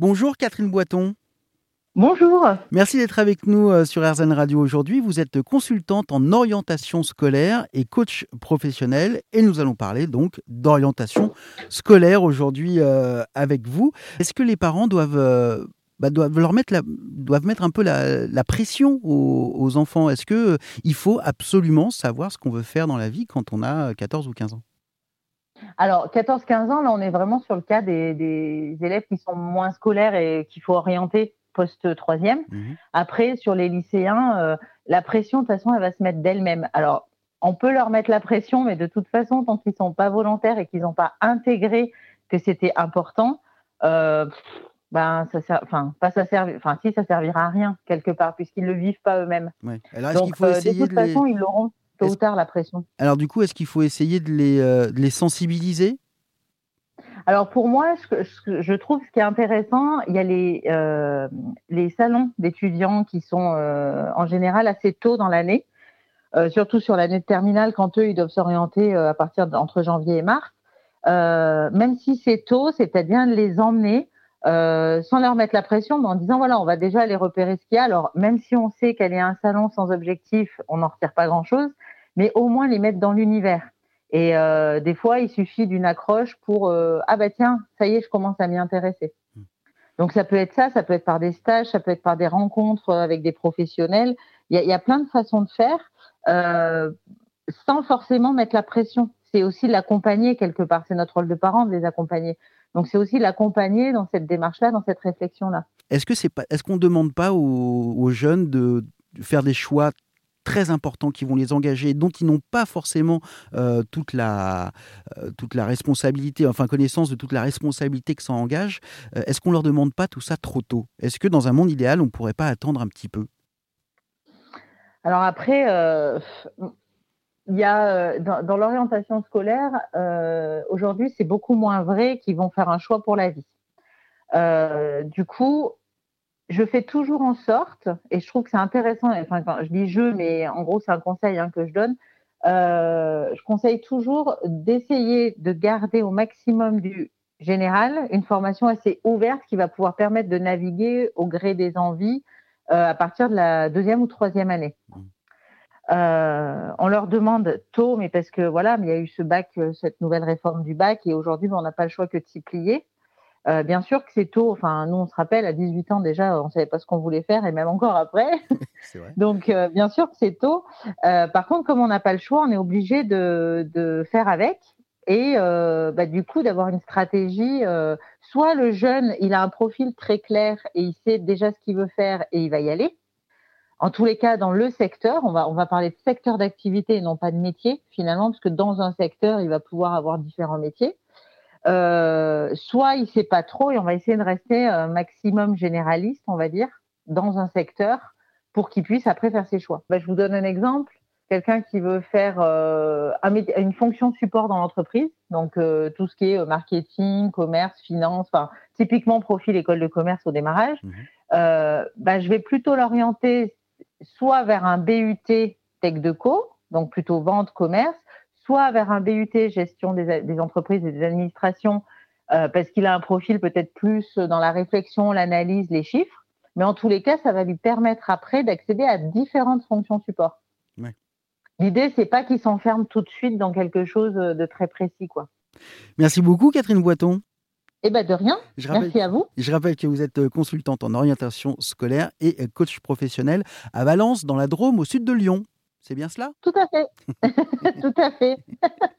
Bonjour Catherine Boiton. Bonjour. Merci d'être avec nous euh, sur RZN Radio aujourd'hui. Vous êtes consultante en orientation scolaire et coach professionnel et nous allons parler donc d'orientation scolaire aujourd'hui euh, avec vous. Est-ce que les parents doivent, euh, bah, doivent, leur mettre, la, doivent mettre un peu la, pression aux, enfants? Est-ce qu'il faut absolument savoir ce qu'on veut faire dans la vie quand on a 14 ou 15 ans? Alors, 14-15 ans, là, on est vraiment sur le cas des, des élèves qui sont moins scolaires et qu'il faut orienter post-troisième. Mhm. Après, sur les lycéens, euh, la pression, de toute façon, elle va se mettre d'elle-même. Alors, on peut leur mettre la pression, mais de toute façon, tant qu'ils ne sont pas volontaires et qu'ils n'ont pas intégré que c'était important, euh, ben, ça enfin, pas ça enfin, si ça servira à rien quelque part, puisqu'ils ne le vivent pas eux-mêmes. Donc, euh, de toute façon, ils l'auront tôt ou tard la pression. Alors, du coup, est-ce qu'il faut essayer de les, de les sensibiliser? Alors pour moi, je, trouve ce qui est intéressant, il y a les, euh, les salons d'étudiants qui sont euh, en général assez tôt dans l'année, euh, surtout sur l'année de terminale quand eux ils doivent s'orienter à partir d'entre janvier et mars. même si c'est tôt, c'est à bien de les emmener sans leur mettre la pression, mais en disant voilà, on va déjà aller repérer ce qu'il y a. Alors même si on sait qu'elle est un salon sans objectif, on n'en retire pas grand chose, mais au moins les mettre dans l'univers. Et euh, des fois, il suffit d'une accroche pour euh, ah bah tiens, ça y est, je commence à m'y intéresser. Hmm. Donc ça peut être ça, ça peut être par des stages, ça peut être par des rencontres avec des professionnels. Il y a, plein de façons de faire euh, sans forcément mettre la pression. C'est aussi l'accompagner quelque part. C'est notre rôle de parent de les accompagner. Donc c'est aussi l'accompagner dans cette démarche-là, dans cette réflexion-là. Est-ce que c'est pas, est-ce qu'on ne demande pas aux, aux jeunes de faire des choix très importants qui vont les engager, dont ils n'ont pas forcément euh, toute, la, euh, toute la responsabilité, enfin connaissance de toute la responsabilité que ça engage, euh, est-ce qu'on ne leur demande pas tout ça trop tôt? Est-ce que dans un monde idéal, on ne pourrait pas attendre un petit peu? Alors après, il y a dans, dans l'orientation scolaire, aujourd'hui, c'est beaucoup moins vrai qu'ils vont faire un choix pour la vie. du coup, je fais toujours en sorte, et je trouve que c'est intéressant, enfin, quand je dis je, mais en gros, c'est un conseil hein, que je donne. Euh, je conseille toujours d'essayer de garder au maximum du général une formation assez ouverte qui va pouvoir permettre de naviguer au gré des envies euh, à partir de la deuxième ou troisième année. Mmh. Euh, on leur demande tôt, mais parce que voilà, il y a eu ce bac, cette nouvelle réforme du bac, et aujourd'hui, on n'a pas le choix que de s'y plier. Euh, bien sûr que c'est tôt. Enfin, nous, on se rappelle, à 18 ans déjà, on ne savait pas ce qu'on voulait faire, et même encore après. Donc, euh, bien sûr que c'est tôt. Euh, par contre, comme on n'a pas le choix, on est obligé de, de, faire avec. Et bah, du coup, d'avoir une stratégie. soit le jeune, il a un profil très clair et il sait déjà ce qu'il veut faire et il va y aller. En tous les cas, dans le secteur, on va, on va parler de secteur d'activité et non pas de métier, finalement, parce que dans un secteur, il va pouvoir avoir différents métiers. Euh, soit il sait pas trop et on va essayer de rester un maximum généraliste, on va dire, dans un secteur pour qu'il puisse après faire ses choix. Bah, je vous donne un exemple. Quelqu'un qui veut faire euh, une fonction support dans l'entreprise, donc euh, tout ce qui est marketing, commerce, finance, enfin typiquement profil école de commerce au démarrage, mmh bah, je vais plutôt l'orienter soit vers un BUT Tech de Co, donc plutôt vente, commerce, soit vers un BUT gestion des, entreprises et des administrations, euh, parce qu'il a un profil peut-être plus dans la réflexion, l'analyse, les chiffres. Mais en tous les cas, ça va lui permettre après d'accéder à différentes fonctions support. Ouais. L'idée, c'est pas qu'il s'enferme tout de suite dans quelque chose de très précis, quoi. Merci beaucoup, Catherine Boiton. Eh ben de rien. Merci à vous. Je rappelle que vous êtes consultante en orientation scolaire et coach professionnel à Valence, dans la Drôme, au sud de Lyon. C'est bien cela? Tout à fait. Tout à fait.